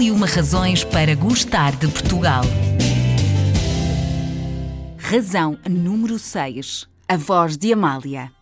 E uma razões para gostar de Portugal. Razão número 6. A voz de Amália.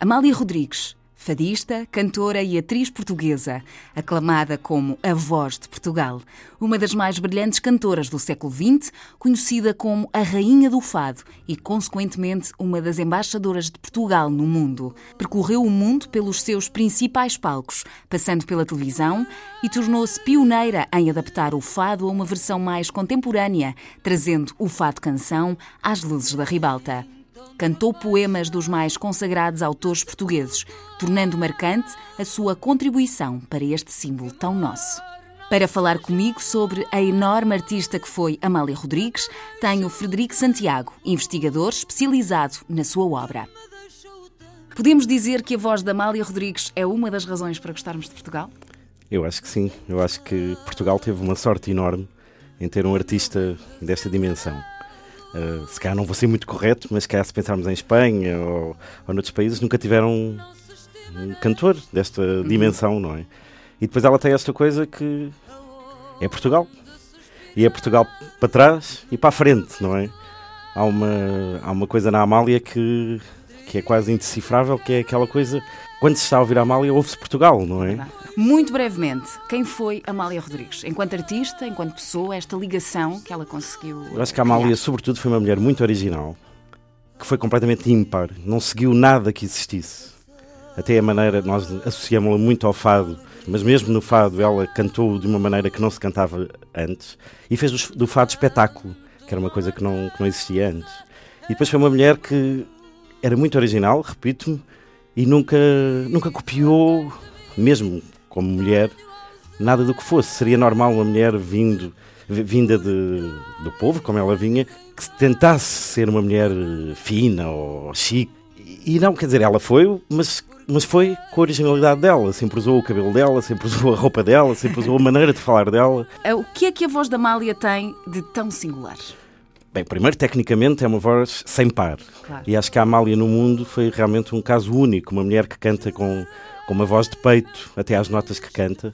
Amália Rodrigues fadista, cantora e atriz portuguesa, aclamada como a voz de Portugal, uma das mais brilhantes cantoras do século XX, conhecida como a Rainha do Fado e, consequentemente, uma das embaixadoras de Portugal no mundo. Percorreu o mundo pelos seus principais palcos, passando pela televisão e tornou-se pioneira em adaptar o fado a uma versão mais contemporânea, trazendo o fado canção às luzes da ribalta cantou poemas dos mais consagrados autores portugueses, tornando marcante a sua contribuição para este símbolo tão nosso. Para falar comigo sobre a enorme artista que foi Amália Rodrigues, tenho Frederico Santiago, investigador especializado na sua obra. Podemos dizer que a voz da Amália Rodrigues é uma das razões para gostarmos de Portugal? Eu acho que sim. Eu acho que Portugal teve uma sorte enorme em ter um artista desta dimensão. Uh, se calhar não vou ser muito correto, mas se calhar se pensarmos em Espanha ou, ou noutros países, nunca tiveram um, um cantor desta uhum. dimensão, não é? E depois ela tem esta coisa que é Portugal. E é Portugal para trás e para a frente, não é? Há uma, há uma coisa na Amália que, que é quase indecifrável, que é aquela coisa. Quando se está a ouvir a Amália, ouve-se Portugal, não é? Muito brevemente, quem foi Amália Rodrigues? Enquanto artista, enquanto pessoa, esta ligação que ela conseguiu. Eu acho que a Amália, criar. sobretudo, foi uma mulher muito original, que foi completamente ímpar, não seguiu nada que existisse. Até a maneira, nós associamos-la muito ao fado, mas mesmo no fado ela cantou de uma maneira que não se cantava antes e fez do fado espetáculo, que era uma coisa que não, que não existia antes. E depois foi uma mulher que era muito original, repito-me, e nunca, nunca copiou, mesmo como mulher, nada do que fosse. Seria normal uma mulher vindo, vinda de, do povo, como ela vinha, que tentasse ser uma mulher fina ou chique. E não, quer dizer, ela foi, mas, mas foi com a originalidade dela. Sempre usou o cabelo dela, sempre usou a roupa dela, sempre usou a maneira de falar dela. É, o que é que a voz da Amália tem de tão singular? Bem, primeiro, tecnicamente, é uma voz sem par. Claro. E acho que a Amália no mundo foi realmente um caso único. Uma mulher que canta com com uma voz de peito, até às notas que canta,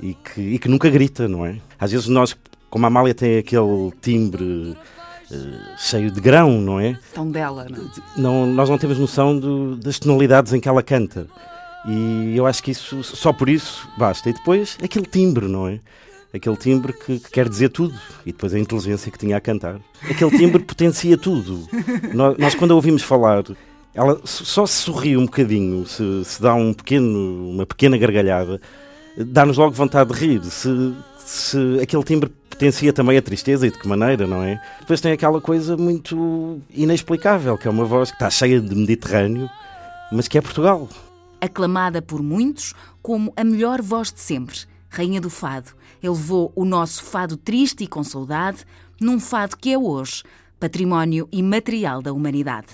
e que, e que nunca grita, não é? Às vezes nós, como a Amália tem aquele timbre uh, cheio de grão, não é? Tão dela, não, é? não Nós não temos noção do, das tonalidades em que ela canta. E eu acho que isso, só por isso, basta. E depois, aquele timbre, não é? Aquele timbre que, que, quer dizer tudo. E depois a inteligência que tinha a cantar. Aquele timbre potencia tudo. Nós, nós, quando a ouvimos falar, ela só se sorri um bocadinho, se, se dá um pequeno, uma pequena gargalhada, dá-nos logo vontade de rir. Se, se aquele timbre potencia também a tristeza e de que maneira, não é? Depois tem aquela coisa muito inexplicável, que é uma voz que está cheia de Mediterrâneo, mas que é Portugal. Aclamada por muitos como a melhor voz de sempre, Rainha do Fado, elevou o nosso fado triste e com saudade num fado que é hoje património imaterial da humanidade.